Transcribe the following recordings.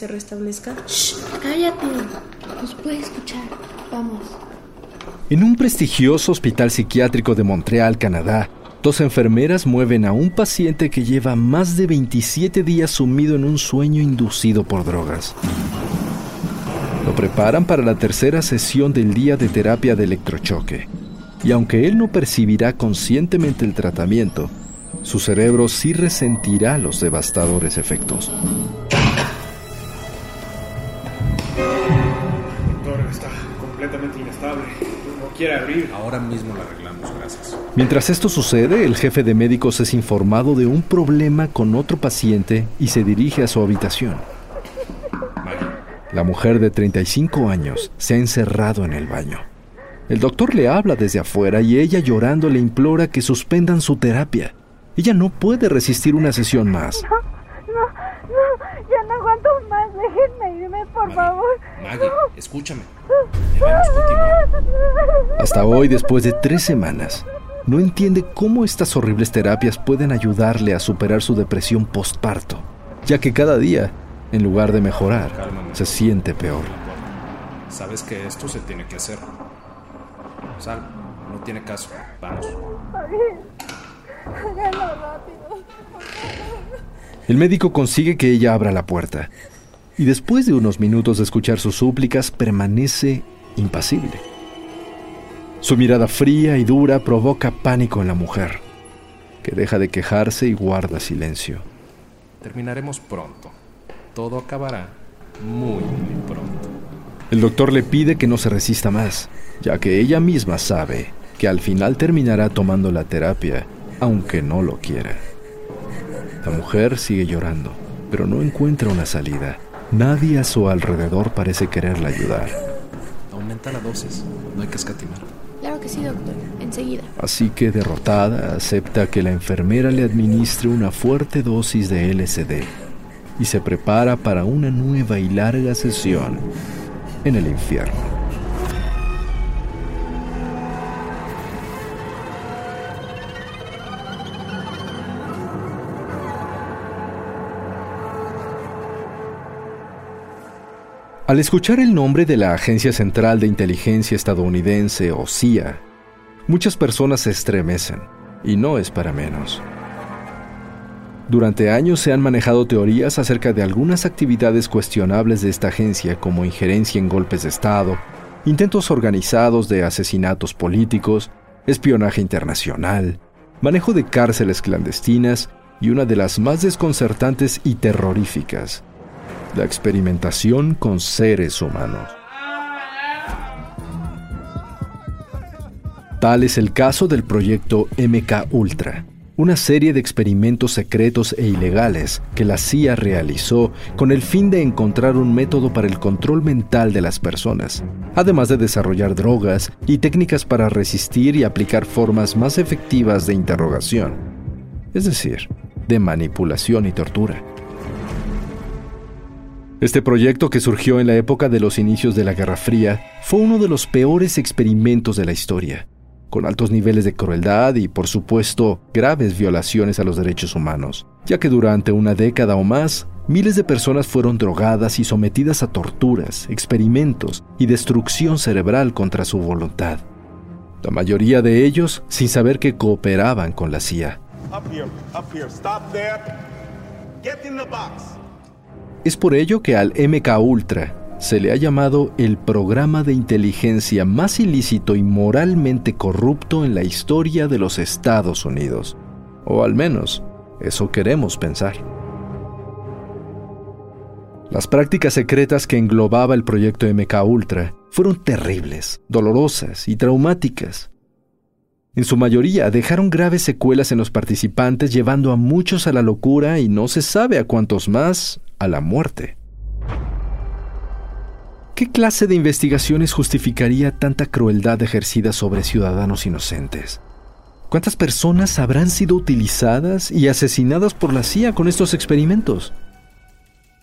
Se restablezca? Shh, cállate. Nos puede escuchar. Vamos. En un prestigioso hospital psiquiátrico de Montreal, Canadá, dos enfermeras mueven a un paciente que lleva más de 27 días sumido en un sueño inducido por drogas. Lo preparan para la tercera sesión del día de terapia de electrochoque. Y aunque él no percibirá conscientemente el tratamiento, su cerebro sí resentirá los devastadores efectos. Quiere abrir. Ahora mismo la arreglamos, gracias. Mientras esto sucede, el jefe de médicos es informado de un problema con otro paciente y se dirige a su habitación. Maggie, La mujer de 35 años se ha encerrado en el baño. El doctor le habla desde afuera y ella llorando le implora que suspendan su terapia. Ella no puede resistir una sesión más. No, no, no aguanto más. Déjenme irme, por Maggie, favor. Maggie, escúchame. Debemos continuar. Hasta hoy, después de tres semanas, no entiende cómo estas horribles terapias pueden ayudarle a superar su depresión postparto, ya que cada día, en lugar de mejorar, se siente peor. Sabes que esto se tiene que hacer. Sal, no tiene caso. Vamos. Háganlo rápido. El médico consigue que ella abra la puerta y después de unos minutos de escuchar sus súplicas permanece impasible. Su mirada fría y dura provoca pánico en la mujer, que deja de quejarse y guarda silencio. Terminaremos pronto. Todo acabará muy, muy pronto. El doctor le pide que no se resista más, ya que ella misma sabe que al final terminará tomando la terapia, aunque no lo quiera. La mujer sigue llorando, pero no encuentra una salida. Nadie a su alrededor parece quererla ayudar. Aumenta la dosis. No hay que escatimar. Claro que sí, doctor. Enseguida. Así que derrotada, acepta que la enfermera le administre una fuerte dosis de LSD y se prepara para una nueva y larga sesión en el infierno. Al escuchar el nombre de la Agencia Central de Inteligencia Estadounidense o CIA, muchas personas se estremecen, y no es para menos. Durante años se han manejado teorías acerca de algunas actividades cuestionables de esta agencia como injerencia en golpes de Estado, intentos organizados de asesinatos políticos, espionaje internacional, manejo de cárceles clandestinas y una de las más desconcertantes y terroríficas, la experimentación con seres humanos. Tal es el caso del proyecto MK Ultra, una serie de experimentos secretos e ilegales que la CIA realizó con el fin de encontrar un método para el control mental de las personas, además de desarrollar drogas y técnicas para resistir y aplicar formas más efectivas de interrogación, es decir, de manipulación y tortura. Este proyecto, que surgió en la época de los inicios de la Guerra Fría, fue uno de los peores experimentos de la historia, con altos niveles de crueldad y, por supuesto, graves violaciones a los derechos humanos, ya que durante una década o más, miles de personas fueron drogadas y sometidas a torturas, experimentos y destrucción cerebral contra su voluntad. La mayoría de ellos sin saber que cooperaban con la CIA. Es por ello que al MK Ultra se le ha llamado el programa de inteligencia más ilícito y moralmente corrupto en la historia de los Estados Unidos. O al menos, eso queremos pensar. Las prácticas secretas que englobaba el proyecto MK Ultra fueron terribles, dolorosas y traumáticas. En su mayoría dejaron graves secuelas en los participantes llevando a muchos a la locura y no se sabe a cuántos más a la muerte. ¿Qué clase de investigaciones justificaría tanta crueldad ejercida sobre ciudadanos inocentes? ¿Cuántas personas habrán sido utilizadas y asesinadas por la CIA con estos experimentos?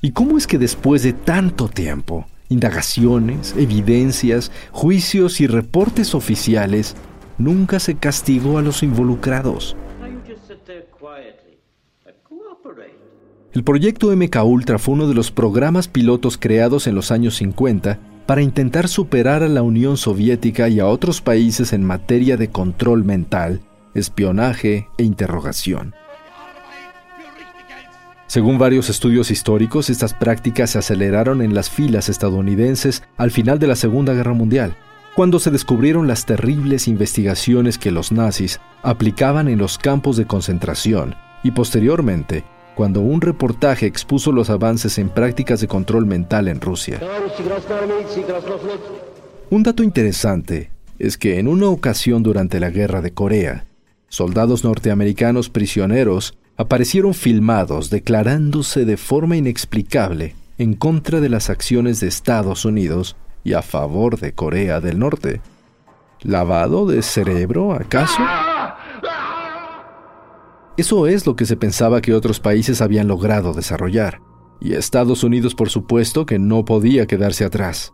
¿Y cómo es que después de tanto tiempo, indagaciones, evidencias, juicios y reportes oficiales, nunca se castigó a los involucrados? El proyecto MK Ultra fue uno de los programas pilotos creados en los años 50 para intentar superar a la Unión Soviética y a otros países en materia de control mental, espionaje e interrogación. Según varios estudios históricos, estas prácticas se aceleraron en las filas estadounidenses al final de la Segunda Guerra Mundial, cuando se descubrieron las terribles investigaciones que los nazis aplicaban en los campos de concentración y posteriormente cuando un reportaje expuso los avances en prácticas de control mental en Rusia. Un dato interesante es que en una ocasión durante la guerra de Corea, soldados norteamericanos prisioneros aparecieron filmados declarándose de forma inexplicable en contra de las acciones de Estados Unidos y a favor de Corea del Norte. ¿Lavado de cerebro, acaso? Eso es lo que se pensaba que otros países habían logrado desarrollar, y Estados Unidos por supuesto que no podía quedarse atrás.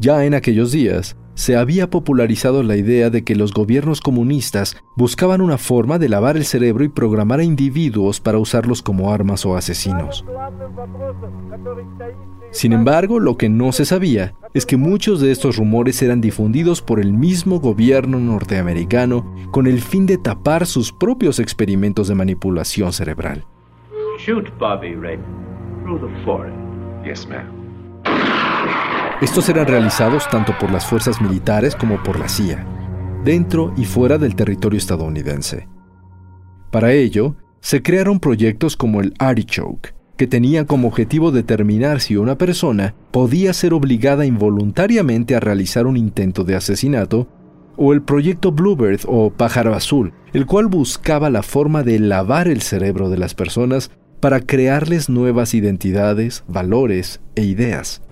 Ya en aquellos días, se había popularizado la idea de que los gobiernos comunistas buscaban una forma de lavar el cerebro y programar a individuos para usarlos como armas o asesinos. Sin embargo, lo que no se sabía es que muchos de estos rumores eran difundidos por el mismo gobierno norteamericano con el fin de tapar sus propios experimentos de manipulación cerebral. Estos eran realizados tanto por las fuerzas militares como por la CIA, dentro y fuera del territorio estadounidense. Para ello, se crearon proyectos como el Artichoke, que tenía como objetivo determinar si una persona podía ser obligada involuntariamente a realizar un intento de asesinato, o el proyecto Bluebird o Pájaro Azul, el cual buscaba la forma de lavar el cerebro de las personas para crearles nuevas identidades, valores e ideas.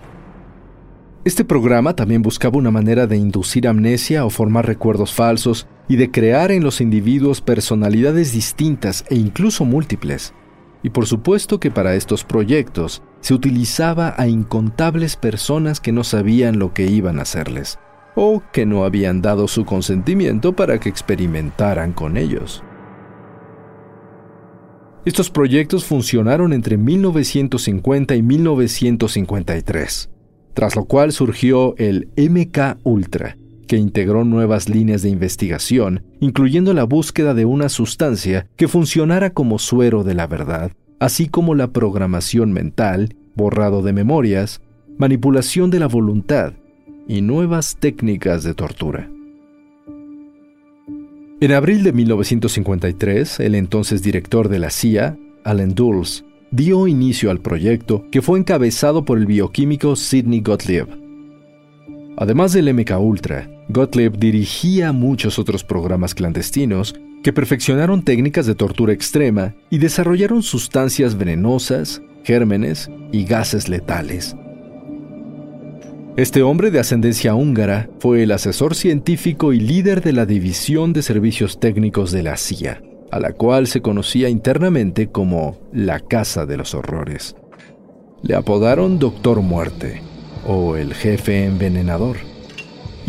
Este programa también buscaba una manera de inducir amnesia o formar recuerdos falsos y de crear en los individuos personalidades distintas e incluso múltiples. Y por supuesto que para estos proyectos se utilizaba a incontables personas que no sabían lo que iban a hacerles, o que no habían dado su consentimiento para que experimentaran con ellos. Estos proyectos funcionaron entre 1950 y 1953, tras lo cual surgió el MK Ultra, que integró nuevas líneas de investigación, incluyendo la búsqueda de una sustancia que funcionara como suero de la verdad, así como la programación mental, borrado de memorias, manipulación de la voluntad y nuevas técnicas de tortura. En abril de 1953, el entonces director de la CIA, Allen Dulles, dio inicio al proyecto que fue encabezado por el bioquímico Sidney Gottlieb. Además del MK Ultra, Gottlieb dirigía muchos otros programas clandestinos que perfeccionaron técnicas de tortura extrema y desarrollaron sustancias venenosas, gérmenes y gases letales. Este hombre de ascendencia húngara fue el asesor científico y líder de la División de Servicios Técnicos de la CIA, a la cual se conocía internamente como la Casa de los Horrores. Le apodaron Doctor Muerte o el Jefe Envenenador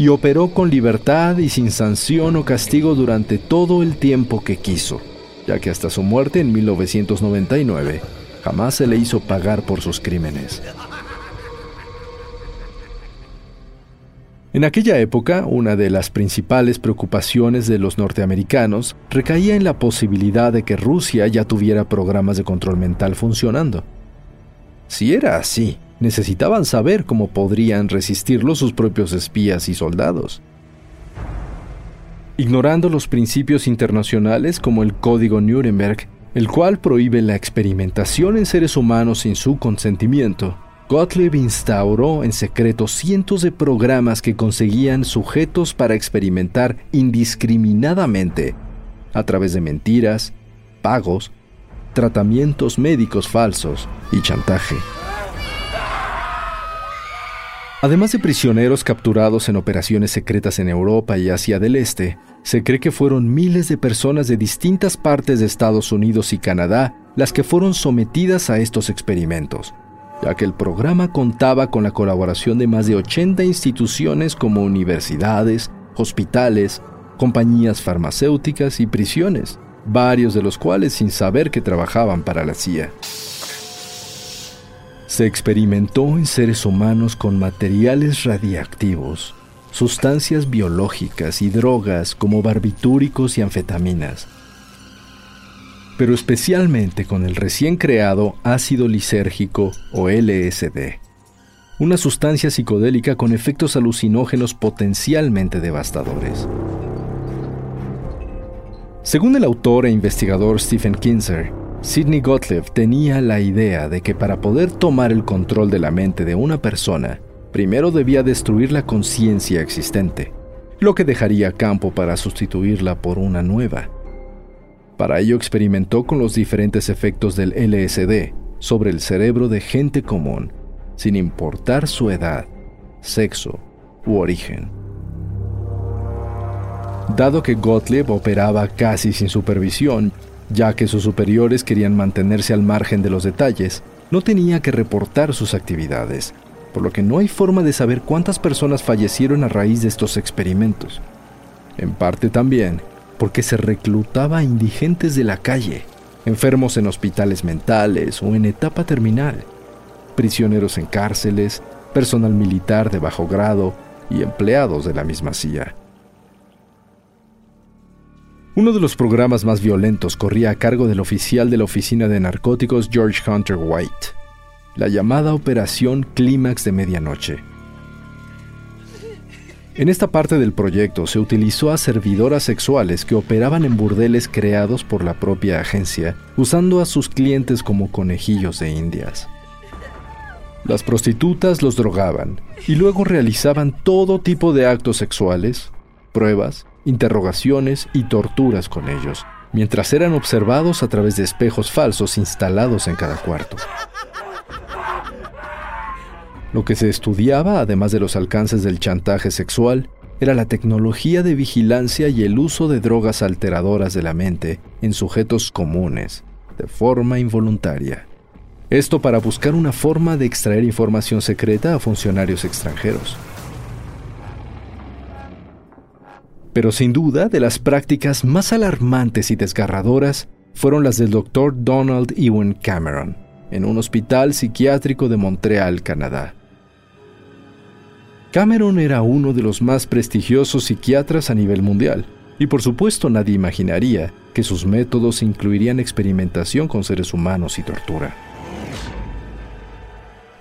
y operó con libertad y sin sanción o castigo durante todo el tiempo que quiso, ya que hasta su muerte en 1999 jamás se le hizo pagar por sus crímenes. En aquella época, una de las principales preocupaciones de los norteamericanos recaía en la posibilidad de que Rusia ya tuviera programas de control mental funcionando. Si era así, necesitaban saber cómo podrían resistirlo sus propios espías y soldados. Ignorando los principios internacionales como el Código Nuremberg, el cual prohíbe la experimentación en seres humanos sin su consentimiento, Gottlieb instauró en secreto cientos de programas que conseguían sujetos para experimentar indiscriminadamente a través de mentiras, pagos, tratamientos médicos falsos y chantaje. Además de prisioneros capturados en operaciones secretas en Europa y Asia del Este, se cree que fueron miles de personas de distintas partes de Estados Unidos y Canadá las que fueron sometidas a estos experimentos, ya que el programa contaba con la colaboración de más de 80 instituciones como universidades, hospitales, compañías farmacéuticas y prisiones, varios de los cuales sin saber que trabajaban para la CIA. Se experimentó en seres humanos con materiales radiactivos, sustancias biológicas y drogas como barbitúricos y anfetaminas, pero especialmente con el recién creado ácido lisérgico o LSD, una sustancia psicodélica con efectos alucinógenos potencialmente devastadores. Según el autor e investigador Stephen Kinzer, Sidney Gottlieb tenía la idea de que para poder tomar el control de la mente de una persona, primero debía destruir la conciencia existente, lo que dejaría campo para sustituirla por una nueva. Para ello experimentó con los diferentes efectos del LSD sobre el cerebro de gente común, sin importar su edad, sexo u origen. Dado que Gottlieb operaba casi sin supervisión, ya que sus superiores querían mantenerse al margen de los detalles, no tenía que reportar sus actividades, por lo que no hay forma de saber cuántas personas fallecieron a raíz de estos experimentos. En parte también porque se reclutaba a indigentes de la calle, enfermos en hospitales mentales o en etapa terminal, prisioneros en cárceles, personal militar de bajo grado y empleados de la misma CIA. Uno de los programas más violentos corría a cargo del oficial de la Oficina de Narcóticos George Hunter White, la llamada Operación Clímax de Medianoche en esta parte del proyecto se utilizó a servidoras sexuales que operaban en burdeles creados por la propia agencia, usando a sus clientes como conejillos de indias. Las prostitutas los drogaban y luego realizaban todo tipo de actos sexuales, pruebas, interrogaciones y torturas con ellos, mientras eran observados a través de espejos falsos instalados en cada cuarto. Lo que se estudiaba, además de los alcances del chantaje sexual, era la tecnología de vigilancia y el uso de drogas alteradoras de la mente en sujetos comunes, de forma involuntaria. Esto para buscar una forma de extraer información secreta a funcionarios extranjeros. Pero sin duda, de las prácticas más alarmantes y desgarradoras fueron las del Dr. Donald Ewan Cameron, en un hospital psiquiátrico de Montreal, Canadá. Cameron era uno de los más prestigiosos psiquiatras a nivel mundial, y por supuesto nadie imaginaría que sus métodos incluirían experimentación con seres humanos y tortura.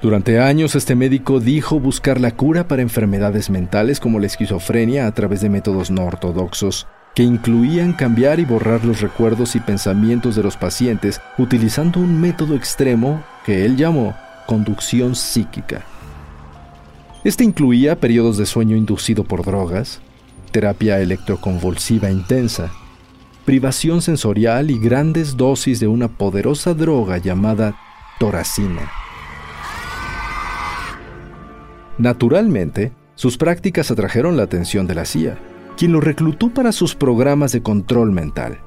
Durante años este médico dijo buscar la cura para enfermedades mentales como la esquizofrenia a través de métodos no ortodoxos, que incluían cambiar y borrar los recuerdos y pensamientos de los pacientes utilizando un método extremo que él llamó conducción psíquica. Este incluía periodos de sueño inducido por drogas, terapia electroconvulsiva intensa, privación sensorial y grandes dosis de una poderosa droga llamada toracina. Naturalmente, sus prácticas atrajeron la atención de la CIA, quien lo reclutó para sus programas de control mental.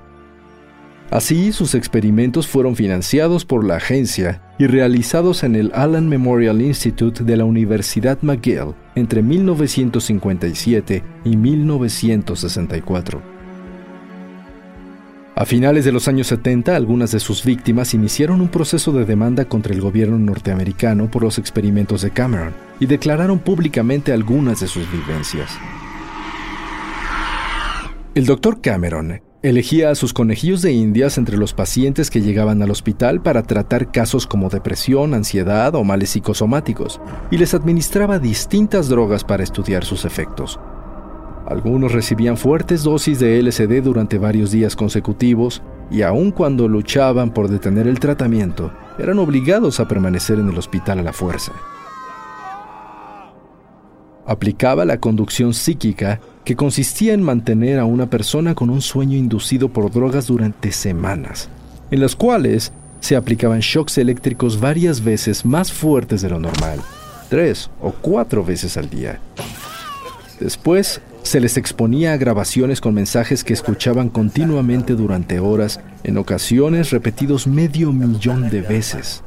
Así, sus experimentos fueron financiados por la agencia y realizados en el Allen Memorial Institute de la Universidad McGill entre 1957 y 1964. A finales de los años 70, algunas de sus víctimas iniciaron un proceso de demanda contra el gobierno norteamericano por los experimentos de Cameron y declararon públicamente algunas de sus vivencias. El doctor Cameron elegía a sus conejillos de indias entre los pacientes que llegaban al hospital para tratar casos como depresión, ansiedad o males psicosomáticos, y les administraba distintas drogas para estudiar sus efectos. Algunos recibían fuertes dosis de LSD durante varios días consecutivos y aun cuando luchaban por detener el tratamiento, eran obligados a permanecer en el hospital a la fuerza. Aplicaba la conducción psíquica que consistía en mantener a una persona con un sueño inducido por drogas durante semanas, en las cuales se aplicaban shocks eléctricos varias veces más fuertes de lo normal, tres o cuatro veces al día. Después se les exponía a grabaciones con mensajes que escuchaban continuamente durante horas, en ocasiones repetidos medio millón de veces.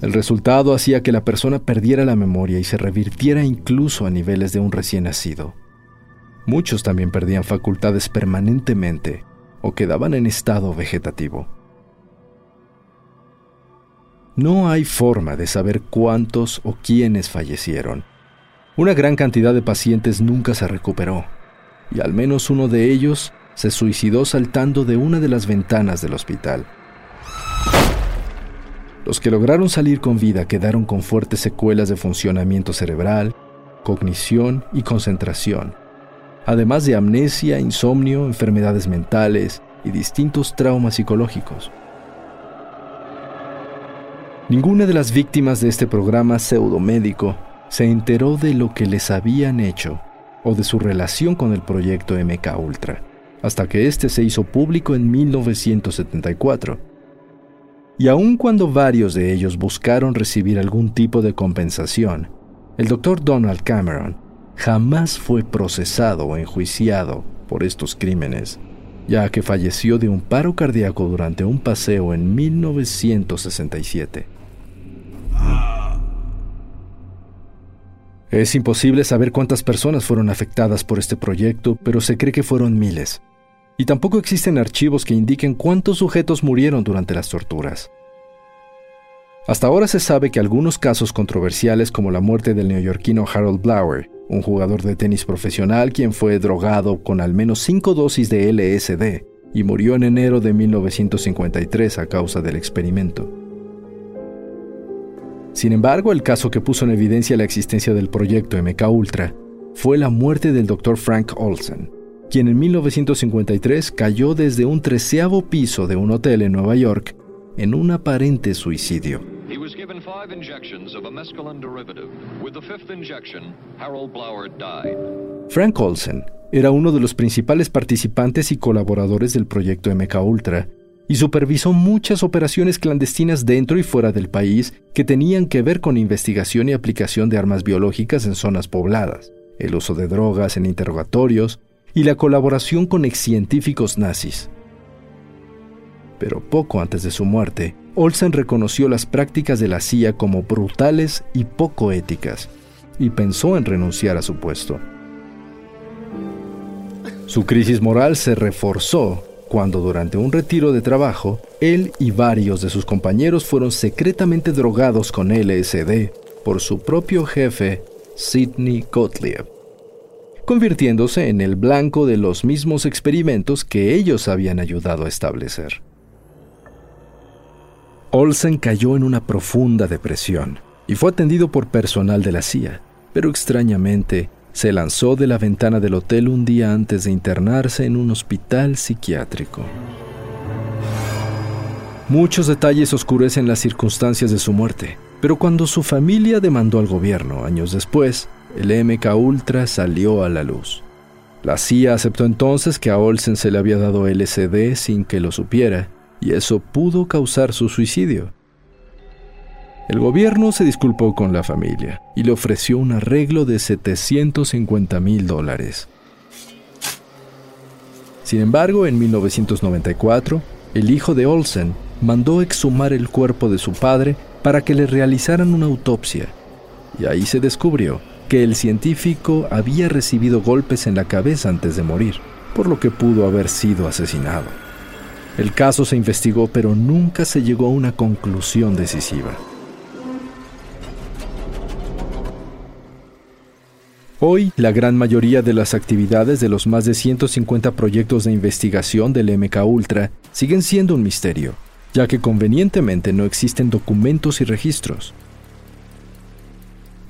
El resultado hacía que la persona perdiera la memoria y se revirtiera incluso a niveles de un recién nacido. Muchos también perdían facultades permanentemente o quedaban en estado vegetativo. No hay forma de saber cuántos o quiénes fallecieron, una gran cantidad de pacientes nunca se recuperó, y al menos uno de ellos se suicidó saltando de una de las ventanas del hospital. Los que lograron salir con vida quedaron con fuertes secuelas de funcionamiento cerebral, cognición y concentración, además de amnesia, insomnio, enfermedades mentales y distintos traumas psicológicos. Ninguna de las víctimas de este programa pseudomédico se enteró de lo que les habían hecho o de su relación con el proyecto MK Ultra, hasta que este se hizo público en 1974. Y aun cuando varios de ellos buscaron recibir algún tipo de compensación, el doctor Donald Cameron jamás fue procesado o enjuiciado por estos crímenes, ya que falleció de un paro cardíaco durante un paseo en 1967. Es imposible saber cuántas personas fueron afectadas por este proyecto, pero se cree que fueron miles. Y tampoco existen archivos que indiquen cuántos sujetos murieron durante las torturas. Hasta ahora se sabe que algunos casos controversiales como la muerte del neoyorquino Harold Blower, un jugador de tenis profesional quien fue drogado con al menos cinco dosis de LSD y murió en enero de 1953 a causa del experimento. Sin embargo, el caso que puso en evidencia la existencia del proyecto MK Ultra fue la muerte del Dr. Frank Olsen, quien en 1953 cayó desde un treceavo piso de un hotel en Nueva York en un aparente suicidio. Frank Olsen era uno de los principales participantes y colaboradores del proyecto MK Ultra y supervisó muchas operaciones clandestinas dentro y fuera del país que tenían que ver con investigación y aplicación de armas biológicas en zonas pobladas, el uso de drogas en interrogatorios y la colaboración con excientíficos nazis. Pero poco antes de su muerte, Olsen reconoció las prácticas de la CIA como brutales y poco éticas, y pensó en renunciar a su puesto. Su crisis moral se reforzó cuando durante un retiro de trabajo, él y varios de sus compañeros fueron secretamente drogados con LSD por su propio jefe, Sidney Gottlieb, convirtiéndose en el blanco de los mismos experimentos que ellos habían ayudado a establecer. Olsen cayó en una profunda depresión y fue atendido por personal de la CIA, pero extrañamente se lanzó de la ventana del hotel un día antes de internarse en un hospital psiquiátrico. Muchos detalles oscurecen las circunstancias de su muerte, pero cuando su familia demandó al gobierno años después, el MK Ultra salió a la luz. La CIA aceptó entonces que a Olsen se le había dado LSD sin que lo supiera, y eso pudo causar su suicidio. El gobierno se disculpó con la familia y le ofreció un arreglo de 750 mil dólares. Sin embargo, en 1994, el hijo de Olsen mandó exhumar el cuerpo de su padre para que le realizaran una autopsia. Y ahí se descubrió que el científico había recibido golpes en la cabeza antes de morir, por lo que pudo haber sido asesinado. El caso se investigó pero nunca se llegó a una conclusión decisiva. Hoy, la gran mayoría de las actividades de los más de 150 proyectos de investigación del MK Ultra siguen siendo un misterio, ya que convenientemente no existen documentos y registros.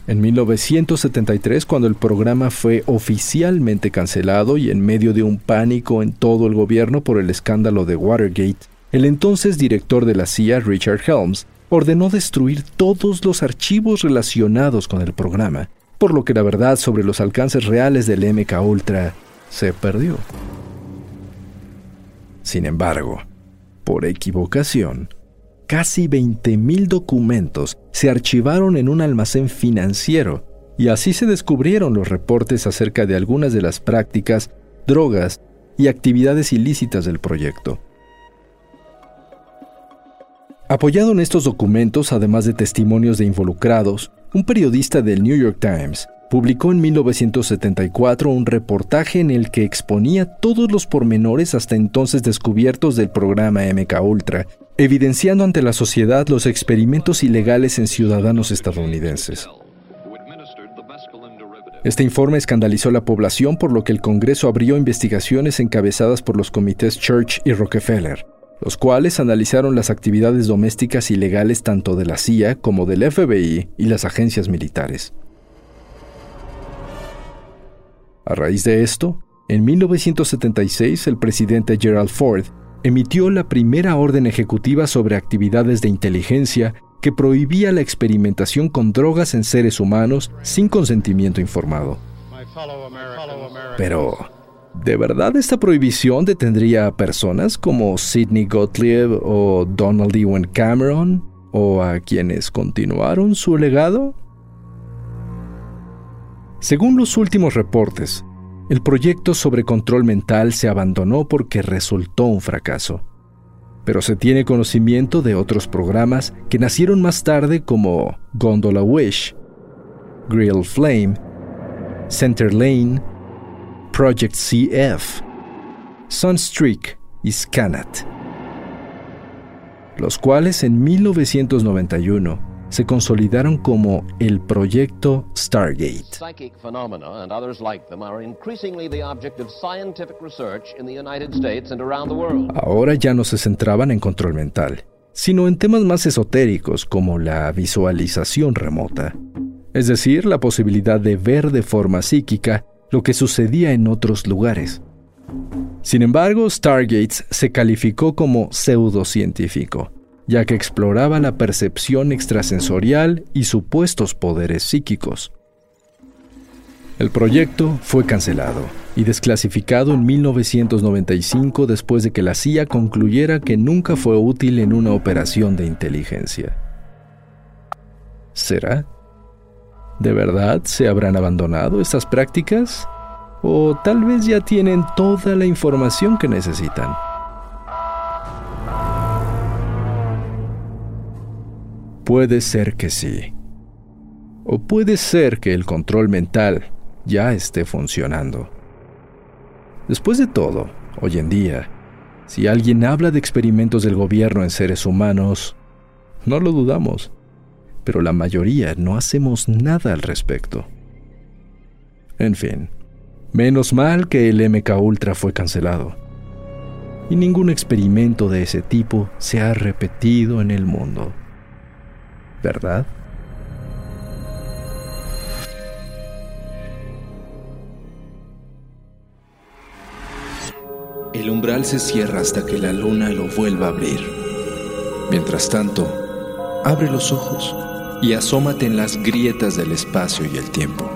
En 1973, cuando el programa fue oficialmente cancelado y en medio de un pánico en todo el gobierno por el escándalo de Watergate, el entonces director de la CIA, Richard Helms, ordenó destruir todos los archivos relacionados con el programa por lo que la verdad sobre los alcances reales del MK Ultra se perdió. Sin embargo, por equivocación, casi 20.000 documentos se archivaron en un almacén financiero y así se descubrieron los reportes acerca de algunas de las prácticas, drogas y actividades ilícitas del proyecto. Apoyado en estos documentos, además de testimonios de involucrados, un periodista del New York Times publicó en 1974 un reportaje en el que exponía todos los pormenores hasta entonces descubiertos del programa MK Ultra, evidenciando ante la sociedad los experimentos ilegales en ciudadanos estadounidenses. Este informe escandalizó a la población por lo que el Congreso abrió investigaciones encabezadas por los comités Church y Rockefeller, los cuales analizaron las actividades domésticas ilegales tanto de la CIA como del FBI y las agencias militares. A raíz de esto, en 1976 el presidente Gerald Ford emitió la primera orden ejecutiva sobre actividades de inteligencia que prohibía la experimentación con drogas en seres humanos sin consentimiento informado. Pero, ¿De verdad esta prohibición detendría a personas como Sidney Gottlieb o Donald Ewan Cameron o a quienes continuaron su legado? Según los últimos reportes, el proyecto sobre control mental se abandonó porque resultó un fracaso. Pero se tiene conocimiento de otros programas que nacieron más tarde como Gondola Wish, Grill Flame, Center Lane Project CF, Sunstreak y Scanat, los cuales en 1991 se consolidaron como el proyecto Stargate. Ahora ya no se centraban en control mental, sino en temas más esotéricos como la visualización remota, es decir, la posibilidad de ver de forma psíquica lo que sucedía en otros lugares. Sin embargo, Stargates se calificó como pseudocientífico, ya que exploraba la percepción extrasensorial y supuestos poderes psíquicos. El proyecto fue cancelado y desclasificado en 1995 después de que la CIA concluyera que nunca fue útil en una operación de inteligencia. ¿Será? ¿De verdad se habrán abandonado estas prácticas? ¿O tal vez ya tienen toda la información que necesitan? Puede ser que sí. O puede ser que el control mental ya esté funcionando. Después de todo, hoy en día, si alguien habla de experimentos del gobierno en seres humanos, no lo dudamos pero la mayoría no hacemos nada al respecto. En fin, menos mal que el MK Ultra fue cancelado. Y ningún experimento de ese tipo se ha repetido en el mundo. ¿Verdad? El umbral se cierra hasta que la luna lo vuelva a abrir. Mientras tanto, abre los ojos y asómate en las grietas del espacio y el tiempo.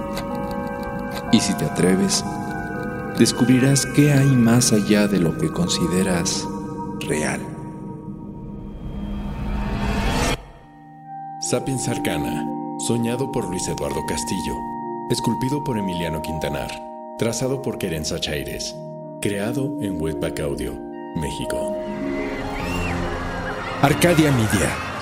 Y si te atreves, descubrirás qué hay más allá de lo que consideras real. Sapiens Arcana, soñado por Luis Eduardo Castillo, esculpido por Emiliano Quintanar, trazado por Querenza Chaires, creado en Webback Audio, México. Arcadia Media.